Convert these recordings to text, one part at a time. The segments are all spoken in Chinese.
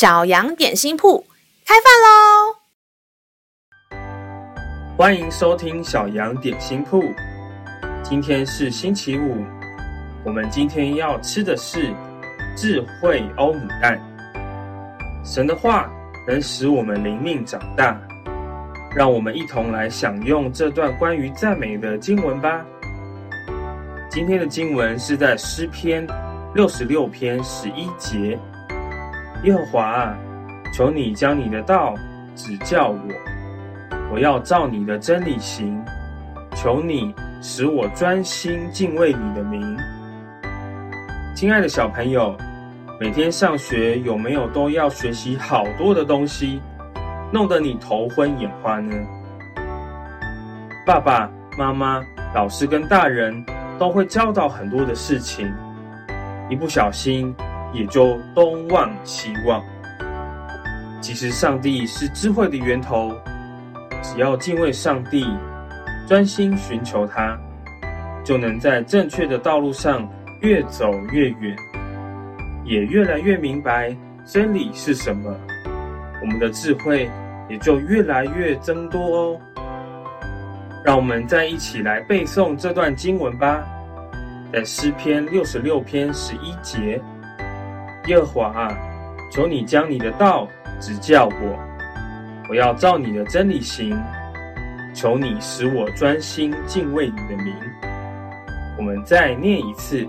小羊点心铺开饭喽！欢迎收听小羊点心铺。今天是星期五，我们今天要吃的是智慧欧姆蛋。神的话能使我们灵命长大，让我们一同来享用这段关于赞美的经文吧。今天的经文是在诗篇六十六篇十一节。耶和华啊，求你将你的道指教我，我要照你的真理行。求你使我专心敬畏你的名。亲爱的小朋友，每天上学有没有都要学习好多的东西，弄得你头昏眼花呢？爸爸妈妈、老师跟大人。都会教导很多的事情，一不小心也就东望西望。其实上帝是智慧的源头，只要敬畏上帝，专心寻求他，就能在正确的道路上越走越远，也越来越明白真理是什么。我们的智慧也就越来越增多哦。让我们再一起来背诵这段经文吧，在诗篇六十六篇十一节，耶和华啊，求你将你的道指教我，我要照你的真理行。求你使我专心敬畏你的名。我们再念一次，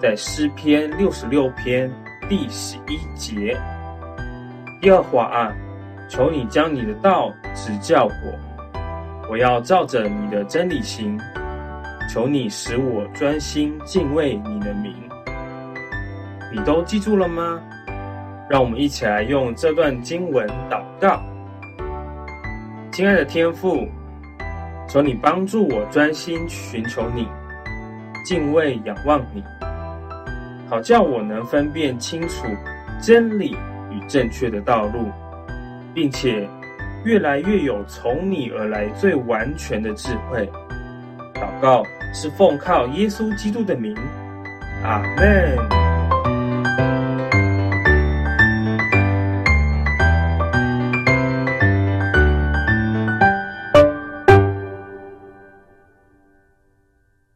在诗篇六十六篇第十一节，耶和华啊，求你将你的道指教我。我要照着你的真理行，求你使我专心敬畏你的名。你都记住了吗？让我们一起来用这段经文祷告。亲爱的天父，求你帮助我专心寻求你，敬畏仰望你，好叫我能分辨清楚真理与正确的道路，并且。越来越有从你而来最完全的智慧。祷告是奉靠耶稣基督的名，阿门。